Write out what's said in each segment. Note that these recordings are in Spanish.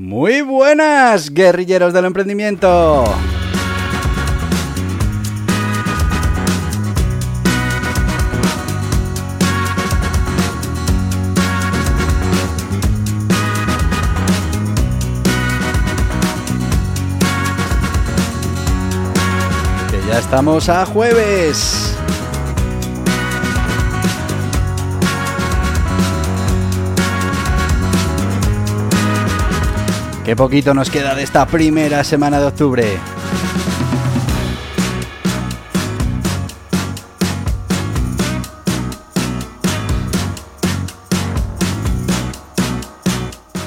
Muy buenas, guerrilleros del emprendimiento. Que ya estamos a jueves. Qué poquito nos queda de esta primera semana de octubre.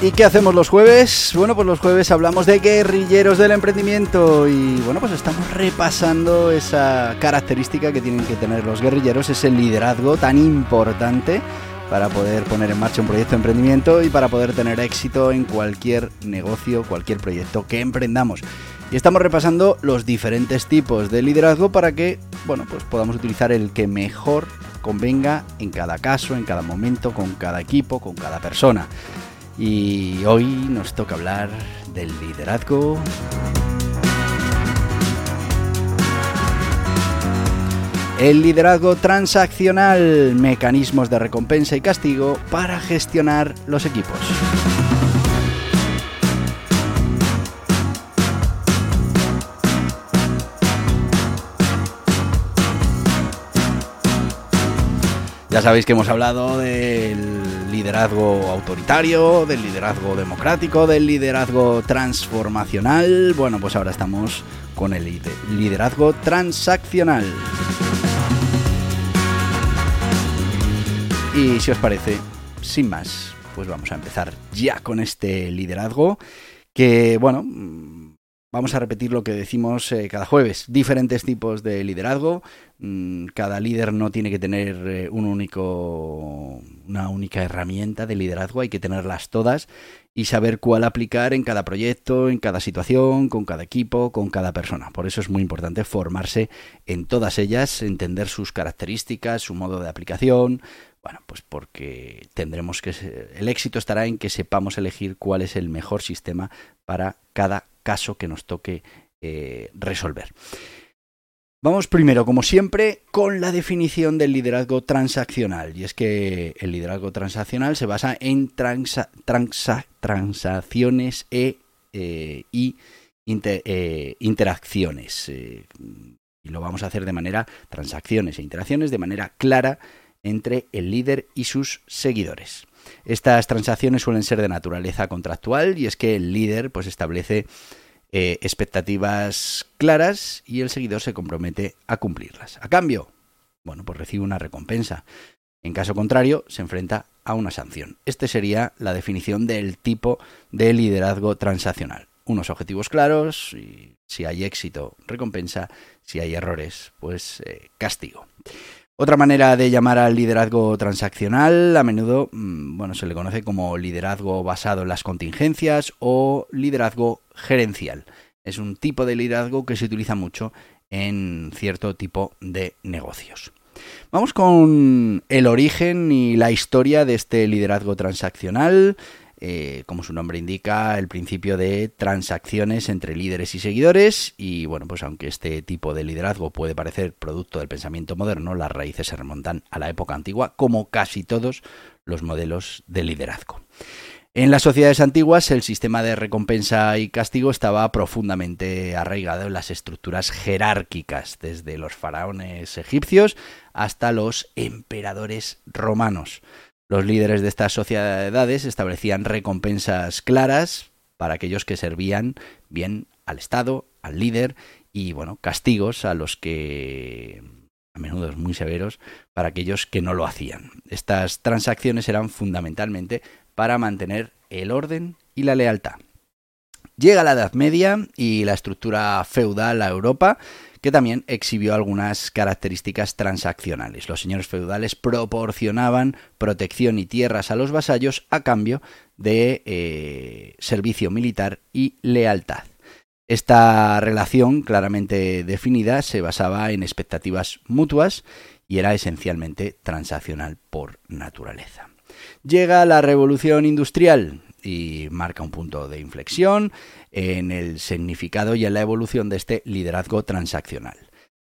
¿Y qué hacemos los jueves? Bueno, pues los jueves hablamos de guerrilleros del emprendimiento y bueno, pues estamos repasando esa característica que tienen que tener los guerrilleros, ese liderazgo tan importante para poder poner en marcha un proyecto de emprendimiento y para poder tener éxito en cualquier negocio, cualquier proyecto que emprendamos. Y estamos repasando los diferentes tipos de liderazgo para que, bueno, pues podamos utilizar el que mejor convenga en cada caso, en cada momento, con cada equipo, con cada persona. Y hoy nos toca hablar del liderazgo El liderazgo transaccional, mecanismos de recompensa y castigo para gestionar los equipos. Ya sabéis que hemos hablado del liderazgo autoritario, del liderazgo democrático, del liderazgo transformacional. Bueno, pues ahora estamos con el liderazgo transaccional. Y si os parece, sin más, pues vamos a empezar ya con este liderazgo que, bueno, vamos a repetir lo que decimos eh, cada jueves. Diferentes tipos de liderazgo. Mm, cada líder no tiene que tener eh, un único, una única herramienta de liderazgo, hay que tenerlas todas y saber cuál aplicar en cada proyecto, en cada situación, con cada equipo, con cada persona. Por eso es muy importante formarse en todas ellas, entender sus características, su modo de aplicación, bueno, pues porque tendremos que el éxito estará en que sepamos elegir cuál es el mejor sistema para cada caso que nos toque eh, resolver. Vamos primero, como siempre, con la definición del liderazgo transaccional. Y es que el liderazgo transaccional se basa en transacciones e, interacciones. y lo vamos a hacer de manera transacciones e interacciones de manera clara entre el líder y sus seguidores. Estas transacciones suelen ser de naturaleza contractual y es que el líder pues establece eh, expectativas claras y el seguidor se compromete a cumplirlas. A cambio, bueno, pues recibe una recompensa. En caso contrario, se enfrenta a una sanción. Este sería la definición del tipo de liderazgo transaccional. Unos objetivos claros y si hay éxito, recompensa, si hay errores, pues eh, castigo. Otra manera de llamar al liderazgo transaccional a menudo mm, bueno, se le conoce como liderazgo basado en las contingencias o liderazgo gerencial. Es un tipo de liderazgo que se utiliza mucho en cierto tipo de negocios. Vamos con el origen y la historia de este liderazgo transaccional. Eh, como su nombre indica, el principio de transacciones entre líderes y seguidores. Y bueno, pues aunque este tipo de liderazgo puede parecer producto del pensamiento moderno, las raíces se remontan a la época antigua, como casi todos los modelos de liderazgo. En las sociedades antiguas el sistema de recompensa y castigo estaba profundamente arraigado en las estructuras jerárquicas, desde los faraones egipcios hasta los emperadores romanos. Los líderes de estas sociedades establecían recompensas claras para aquellos que servían bien al Estado, al líder, y bueno, castigos a los que a menudo muy severos, para aquellos que no lo hacían. Estas transacciones eran fundamentalmente para mantener el orden y la lealtad. Llega la Edad Media y la estructura feudal a Europa, que también exhibió algunas características transaccionales. Los señores feudales proporcionaban protección y tierras a los vasallos a cambio de eh, servicio militar y lealtad. Esta relación claramente definida se basaba en expectativas mutuas y era esencialmente transaccional por naturaleza. Llega la revolución industrial y marca un punto de inflexión en el significado y en la evolución de este liderazgo transaccional.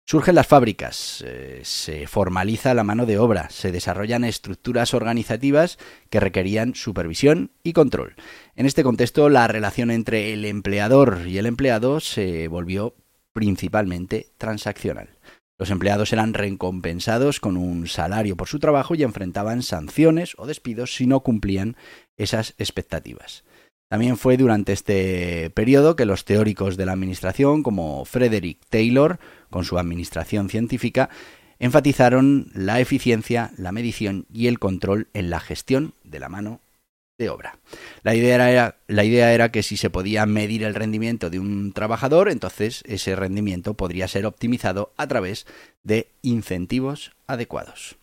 Surgen las fábricas, eh, se formaliza la mano de obra, se desarrollan estructuras organizativas que requerían supervisión y control. En este contexto, la relación entre el empleador y el empleado se volvió principalmente transaccional. Los empleados eran recompensados con un salario por su trabajo y enfrentaban sanciones o despidos si no cumplían esas expectativas. También fue durante este periodo que los teóricos de la administración, como Frederick Taylor, con su administración científica, enfatizaron la eficiencia, la medición y el control en la gestión de la mano obra. La idea, era, la idea era que si se podía medir el rendimiento de un trabajador, entonces ese rendimiento podría ser optimizado a través de incentivos adecuados.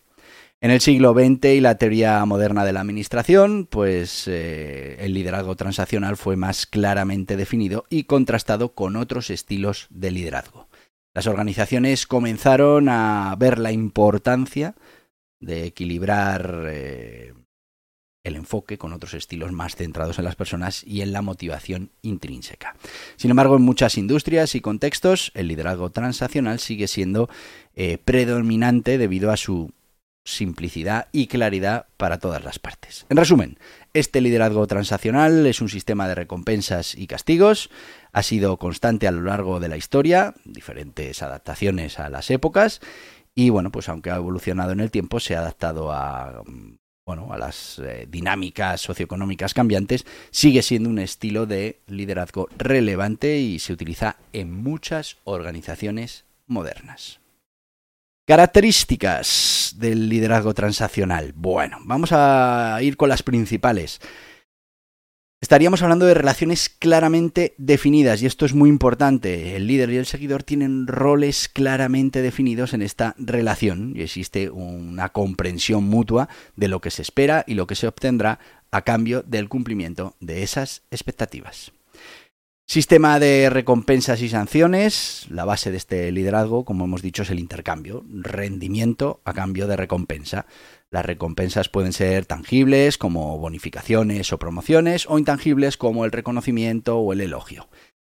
En el siglo XX y la teoría moderna de la administración, pues eh, el liderazgo transaccional fue más claramente definido y contrastado con otros estilos de liderazgo. Las organizaciones comenzaron a ver la importancia de equilibrar eh, el enfoque con otros estilos más centrados en las personas y en la motivación intrínseca. Sin embargo, en muchas industrias y contextos, el liderazgo transaccional sigue siendo eh, predominante debido a su simplicidad y claridad para todas las partes. En resumen, este liderazgo transaccional es un sistema de recompensas y castigos, ha sido constante a lo largo de la historia, diferentes adaptaciones a las épocas, y bueno, pues aunque ha evolucionado en el tiempo, se ha adaptado a bueno, a las eh, dinámicas socioeconómicas cambiantes, sigue siendo un estilo de liderazgo relevante y se utiliza en muchas organizaciones modernas. Características del liderazgo transaccional. Bueno, vamos a ir con las principales. Estaríamos hablando de relaciones claramente definidas y esto es muy importante. El líder y el seguidor tienen roles claramente definidos en esta relación y existe una comprensión mutua de lo que se espera y lo que se obtendrá a cambio del cumplimiento de esas expectativas. Sistema de recompensas y sanciones. La base de este liderazgo, como hemos dicho, es el intercambio. Rendimiento a cambio de recompensa. Las recompensas pueden ser tangibles como bonificaciones o promociones o intangibles como el reconocimiento o el elogio.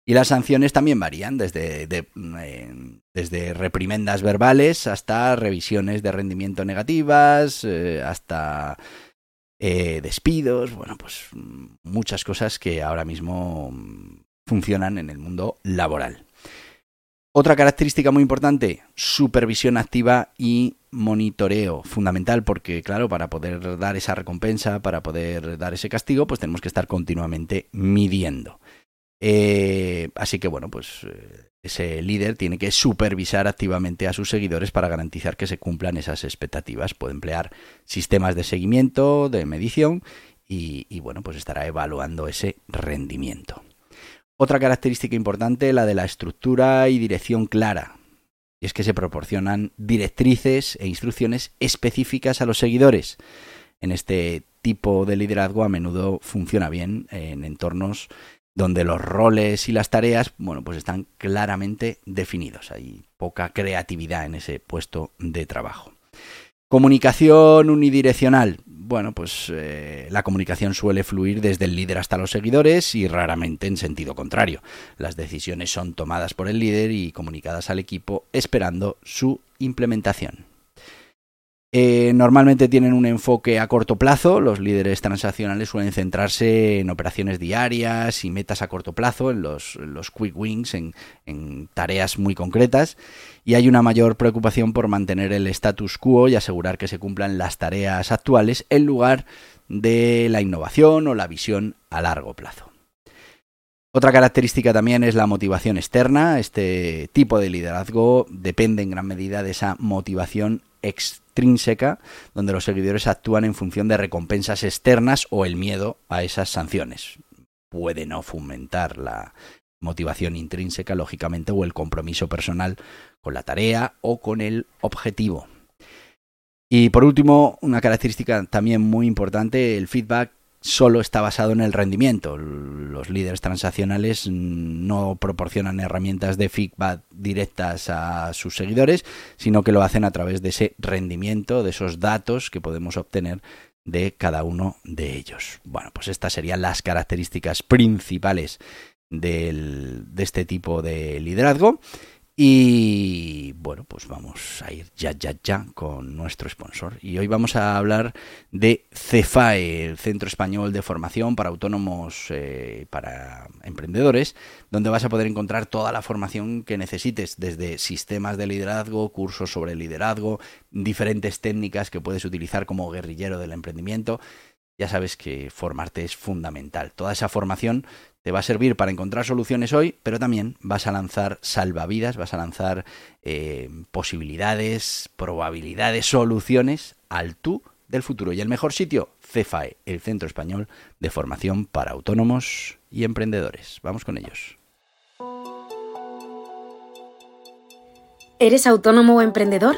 Y las sanciones también varían, desde, eh, desde reprimendas verbales hasta revisiones de rendimiento negativas, eh, hasta eh, despidos, bueno, pues muchas cosas que ahora mismo funcionan en el mundo laboral. Otra característica muy importante, supervisión activa y monitoreo. Fundamental porque, claro, para poder dar esa recompensa, para poder dar ese castigo, pues tenemos que estar continuamente midiendo. Eh, así que, bueno, pues eh, ese líder tiene que supervisar activamente a sus seguidores para garantizar que se cumplan esas expectativas. Puede emplear sistemas de seguimiento, de medición y, y bueno, pues estará evaluando ese rendimiento. Otra característica importante, la de la estructura y dirección clara. Y es que se proporcionan directrices e instrucciones específicas a los seguidores. En este tipo de liderazgo a menudo funciona bien en entornos donde los roles y las tareas, bueno, pues están claramente definidos. Hay poca creatividad en ese puesto de trabajo. Comunicación unidireccional bueno, pues eh, la comunicación suele fluir desde el líder hasta los seguidores y raramente en sentido contrario. Las decisiones son tomadas por el líder y comunicadas al equipo esperando su implementación. Eh, normalmente tienen un enfoque a corto plazo. Los líderes transaccionales suelen centrarse en operaciones diarias y metas a corto plazo, en los, quick wins, en, en, tareas muy concretas. Y hay una mayor preocupación por mantener el status quo y asegurar que se cumplan las tareas actuales en lugar de la innovación o la visión a largo plazo. Otra característica también es la motivación externa. Este tipo de liderazgo depende en gran medida de esa motivación extrínseca, donde los seguidores actúan en función de recompensas externas o el miedo a esas sanciones. Puede no fomentar la motivación intrínseca, lógicamente, o el compromiso personal con la tarea o con el objetivo. Y por último, una característica también muy importante, el feedback solo está basado en el rendimiento. Los líderes transaccionales no proporcionan herramientas de feedback directas a sus seguidores, sino que lo hacen a través de ese rendimiento, de esos datos que podemos obtener de cada uno de ellos. Bueno, pues estas serían las características principales de este tipo de liderazgo. Y bueno, pues vamos a ir ya, ya, ya con nuestro sponsor. Y hoy vamos a hablar de CEFAE, el Centro Español de Formación para Autónomos, eh, para Emprendedores, donde vas a poder encontrar toda la formación que necesites, desde sistemas de liderazgo, cursos sobre liderazgo, diferentes técnicas que puedes utilizar como guerrillero del emprendimiento. Ya sabes que formarte es fundamental. Toda esa formación te va a servir para encontrar soluciones hoy, pero también vas a lanzar salvavidas, vas a lanzar eh, posibilidades, probabilidades, soluciones al tú del futuro. Y el mejor sitio, CEFAE, el Centro Español de Formación para Autónomos y Emprendedores. Vamos con ellos. ¿Eres autónomo o emprendedor?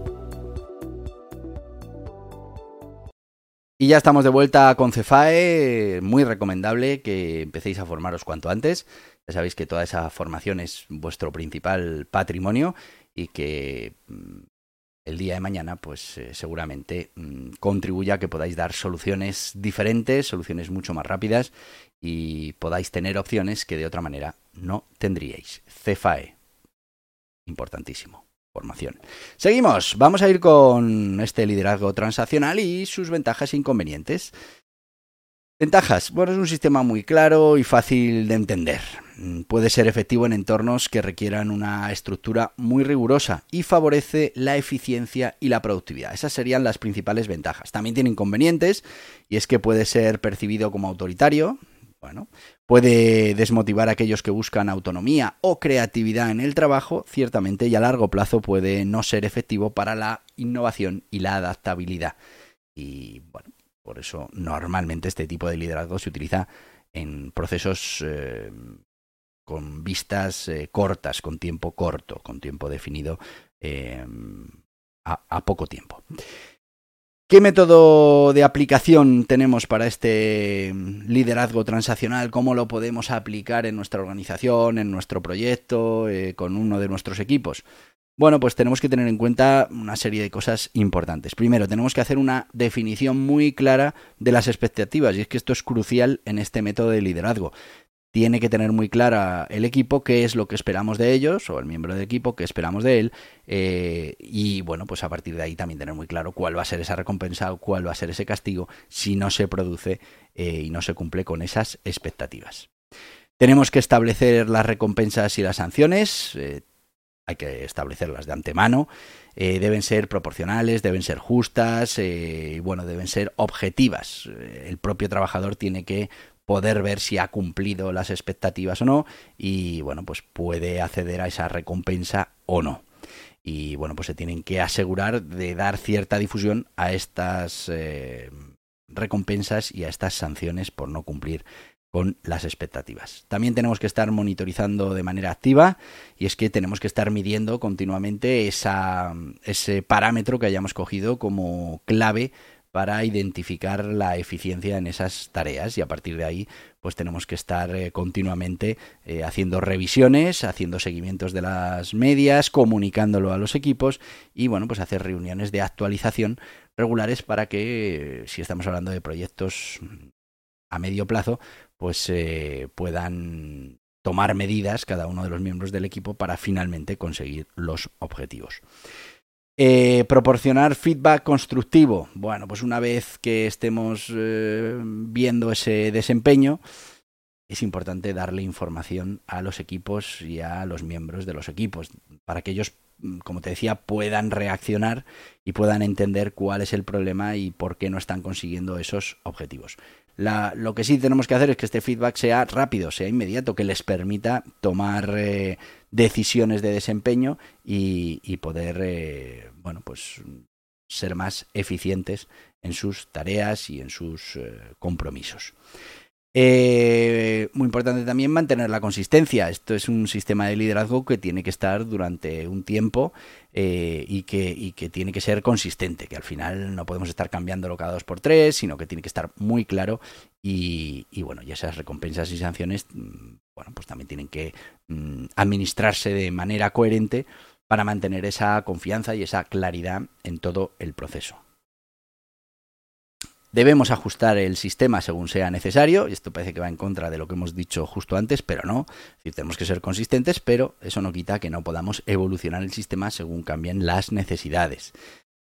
Y ya estamos de vuelta con Cefae, muy recomendable que empecéis a formaros cuanto antes. Ya sabéis que toda esa formación es vuestro principal patrimonio y que mm, el día de mañana, pues eh, seguramente mm, contribuya a que podáis dar soluciones diferentes, soluciones mucho más rápidas y podáis tener opciones que de otra manera no tendríais. Cefae, importantísimo Seguimos, vamos a ir con este liderazgo transaccional y sus ventajas e inconvenientes. Ventajas. Bueno, es un sistema muy claro y fácil de entender. Puede ser efectivo en entornos que requieran una estructura muy rigurosa y favorece la eficiencia y la productividad. Esas serían las principales ventajas. También tiene inconvenientes y es que puede ser percibido como autoritario, bueno, puede desmotivar a aquellos que buscan autonomía o creatividad en el trabajo, ciertamente, y a largo plazo puede no ser efectivo para la innovación y la adaptabilidad. Y bueno, por eso normalmente este tipo de liderazgo se utiliza en procesos eh, con vistas eh, cortas, con tiempo corto, con tiempo definido eh, a poco tiempo. ¿Qué método de aplicación tenemos para este liderazgo transaccional? ¿Cómo lo podemos aplicar en nuestra organización, en nuestro proyecto, eh, con uno de nuestros equipos? Bueno, pues tenemos que tener en cuenta una serie de cosas importantes. Primero, tenemos que hacer una definición muy clara de las expectativas, y es que esto es crucial en este método de liderazgo tiene que tener muy clara el equipo qué es lo que esperamos de ellos, o el miembro del equipo qué esperamos de él, eh, y bueno, pues a partir de ahí también tener muy claro cuál va a ser esa recompensa o cuál va a ser ese castigo si no se produce eh, y no se cumple con esas expectativas. Tenemos que establecer las recompensas y las sanciones, eh, hay que establecerlas de antemano, deben ser proporcionales, deben ser justas y bueno, deben ser objetivas. El propio trabajador tiene que poder ver si ha cumplido las expectativas o no y bueno, pues puede acceder a esa recompensa o no. Y bueno, pues se tienen que asegurar de dar cierta difusión a estas eh, recompensas y a estas sanciones por no cumplir con las expectativas. También tenemos que estar monitorizando de manera activa y es que tenemos que estar midiendo continuamente ese parámetro que hayamos cogido como clave para identificar la eficiencia en esas tareas y a partir de ahí pues tenemos que estar eh, continuamente eh, haciendo revisiones, haciendo seguimientos de las medias, comunicándolo a los equipos y bueno pues hacer reuniones de actualización regulares para que si estamos hablando de proyectos a medio plazo pues eh, puedan tomar medidas cada uno de los miembros del equipo para finalmente conseguir los objetivos. Eh, proporcionar feedback constructivo. Bueno, pues una vez que estemos eh, viendo ese desempeño, es importante darle información a los equipos y a los miembros de los equipos para que ellos, mm, como te decía, puedan reaccionar y puedan entender cuál es el problema y por qué no están consiguiendo esos objetivos. Lo que sí tenemos que hacer es que este feedback sea rápido, sea inmediato, que les permita tomar eh, decisiones de desempeño y, poder, eh, bueno, pues ser más eficientes en sus tareas y en sus eh, compromisos. Eh, muy importante también mantener la consistencia. Esto es un sistema de liderazgo que tiene que estar durante un tiempo eh, y, que, y, que, tiene que ser consistente, que al final no podemos estar cambiándolo cada dos por tres, sino que tiene que estar muy claro y, bueno, y esas recompensas y sanciones, mm, bueno, pues también tienen que mm, administrarse de manera coherente para mantener esa confianza y esa claridad en todo el proceso. Debemos ajustar el sistema según sea necesario, y esto parece que va en contra de lo que hemos dicho justo antes, pero no. tenemos que ser consistentes, pero eso no quita que no podamos evolucionar el sistema según cambien las necesidades.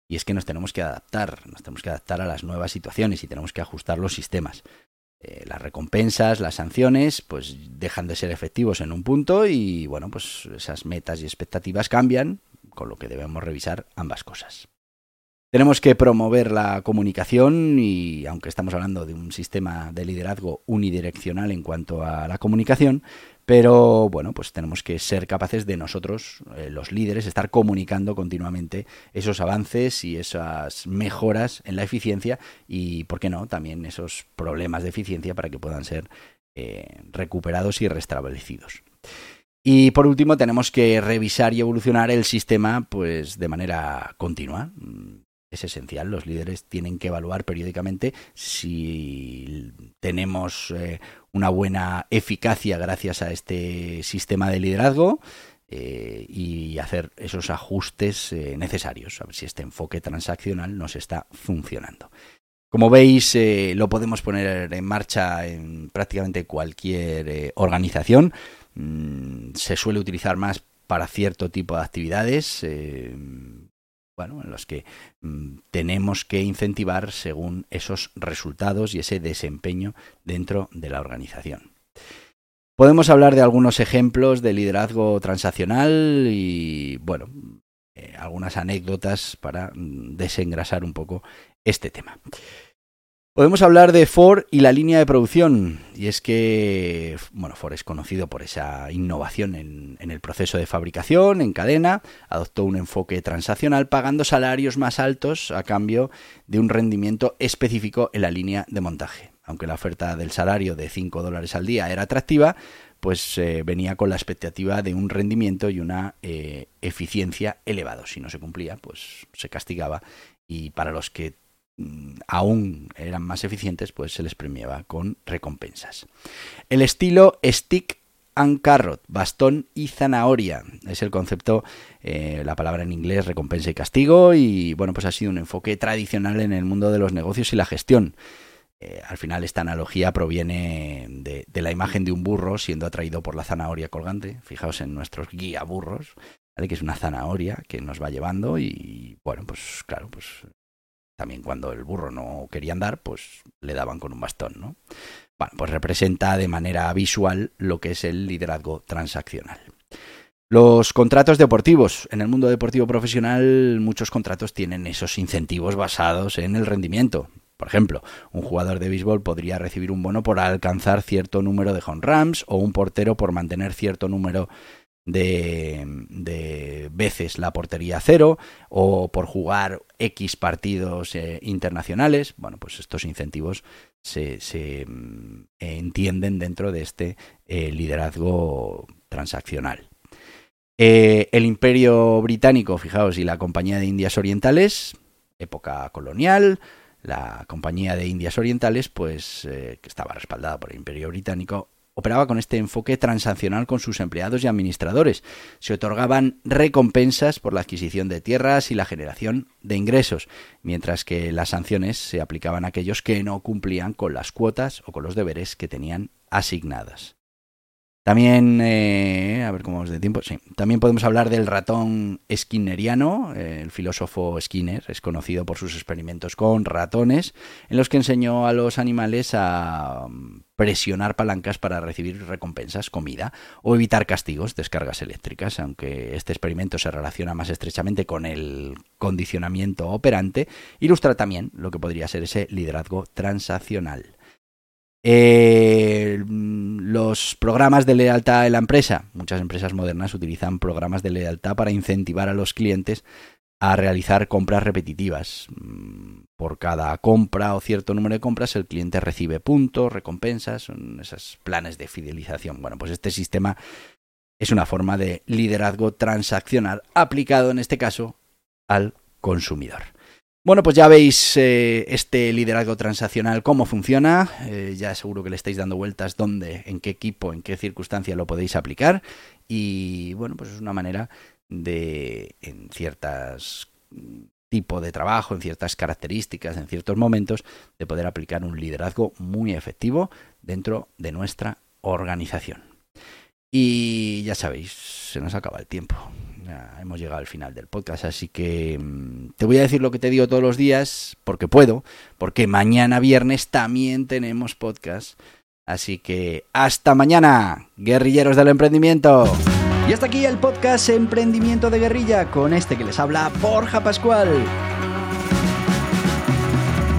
Y es que nos tenemos que adaptar, nos tenemos que adaptar a las nuevas situaciones y tenemos que ajustar los sistemas. Eh, las recompensas, las sanciones, pues dejan de ser efectivos en un punto y bueno, pues esas metas y expectativas cambian, con lo que debemos revisar ambas cosas. Tenemos que promover la comunicación y aunque estamos hablando de un sistema de liderazgo unidireccional en cuanto a la comunicación, pero bueno, pues tenemos que ser capaces de nosotros, eh, los líderes, estar comunicando continuamente esos avances y esas mejoras en la eficiencia y, ¿por qué no?, también esos problemas de eficiencia para que puedan ser eh, recuperados y restablecidos. Y por último, tenemos que revisar y evolucionar el sistema pues de manera continua es esencial. Los líderes tienen que evaluar periódicamente si tenemos eh, una buena eficacia gracias a este sistema de liderazgo. Eh, y hacer esos ajustes eh, necesarios, a ver si este enfoque transaccional nos está funcionando. Como veis, lo podemos poner en marcha en prácticamente cualquier organización. Mm, se suele utilizar más para cierto tipo de actividades, bueno, en los que mm, tenemos que incentivar según esos resultados y ese desempeño dentro de la organización. Podemos hablar de algunos ejemplos de liderazgo transaccional y, bueno, eh, algunas anécdotas para mm, desengrasar un poco este tema. Podemos hablar de Ford y la línea de producción. Y es que, bueno, Ford es conocido por esa innovación en, el proceso de fabricación, en cadena. Adoptó un enfoque transaccional pagando salarios más altos a cambio de un rendimiento específico en la línea de montaje. Aunque la oferta del salario de 5 dólares al día era atractiva, pues eh, venía con la expectativa de un rendimiento y una eh, eficiencia elevado. Si no se cumplía, pues se castigaba. Y para los que aún eran más eficientes, pues se les premiaba con recompensas. El estilo stick and carrot, bastón y zanahoria. Es el concepto, eh, la palabra en inglés, recompensa y castigo, y bueno, pues ha sido un enfoque tradicional en el mundo de los negocios y la gestión. Eh, al final esta analogía proviene de, de, la imagen de un burro siendo atraído por la zanahoria colgante. Fijaos en nuestros guía burros, ¿vale? que es una zanahoria que nos va llevando y bueno, pues claro, pues también cuando el burro no quería andar, pues le daban con un bastón, ¿no? Bueno, pues representa de manera visual lo que es el liderazgo transaccional. Los contratos deportivos. En el mundo deportivo profesional muchos contratos tienen esos incentivos basados en el rendimiento. Por ejemplo, un jugador de béisbol podría recibir un bono por alcanzar cierto número de home runs o un portero por mantener cierto número de, veces la portería cero o por jugar X partidos eh, internacionales. Bueno, pues estos incentivos se, mm, entienden dentro de este eh, liderazgo transaccional. Eh, el imperio británico, fijaos, y la Compañía de Indias Orientales, época colonial, la Compañía de Indias Orientales, pues estaba respaldada por el imperio británico, operaba con este enfoque transaccional con sus empleados y administradores. Se otorgaban recompensas por la adquisición de tierras y la generación de ingresos, mientras que las sanciones se aplicaban a aquellos que no cumplían con las cuotas o con los deberes que tenían asignadas. También, eh, a ver cómo vamos de tiempo, sí. También podemos hablar del ratón skinneriano. Eh, el filósofo Skinner es conocido por sus experimentos con ratones, en los que enseñó a los animales a mm, presionar palancas para recibir recompensas, comida, o evitar castigos, descargas eléctricas, aunque este experimento se relaciona más estrechamente con el condicionamiento operante, ilustra también lo que podría ser ese liderazgo transaccional. Eh, los programas de lealtad de la empresa. Muchas empresas modernas utilizan programas de lealtad para incentivar a los clientes a realizar compras repetitivas. Mm, por cada compra o cierto número de compras, el cliente recibe puntos, recompensas, son esos planes de fidelización. Bueno, pues este sistema es una forma de liderazgo transaccional aplicado en este caso al consumidor. Bueno, pues ya veis eh, este liderazgo transaccional, cómo funciona. Eh, ya seguro que le estáis dando vueltas dónde, en qué equipo, en qué circunstancia lo podéis aplicar. Y bueno, pues es una manera de, en ciertas tipo de trabajo, en ciertas características, en ciertos momentos, de poder aplicar un liderazgo muy efectivo dentro de nuestra organización. Y ya sabéis, se nos acaba el tiempo hemos llegado al final del podcast, así que mm, te voy a decir lo que te digo todos los días, porque puedo, porque mañana viernes también tenemos podcast. Así que hasta mañana, guerrilleros del emprendimiento. Y hasta aquí el podcast Emprendimiento de Guerrilla con este que les habla Borja Pascual.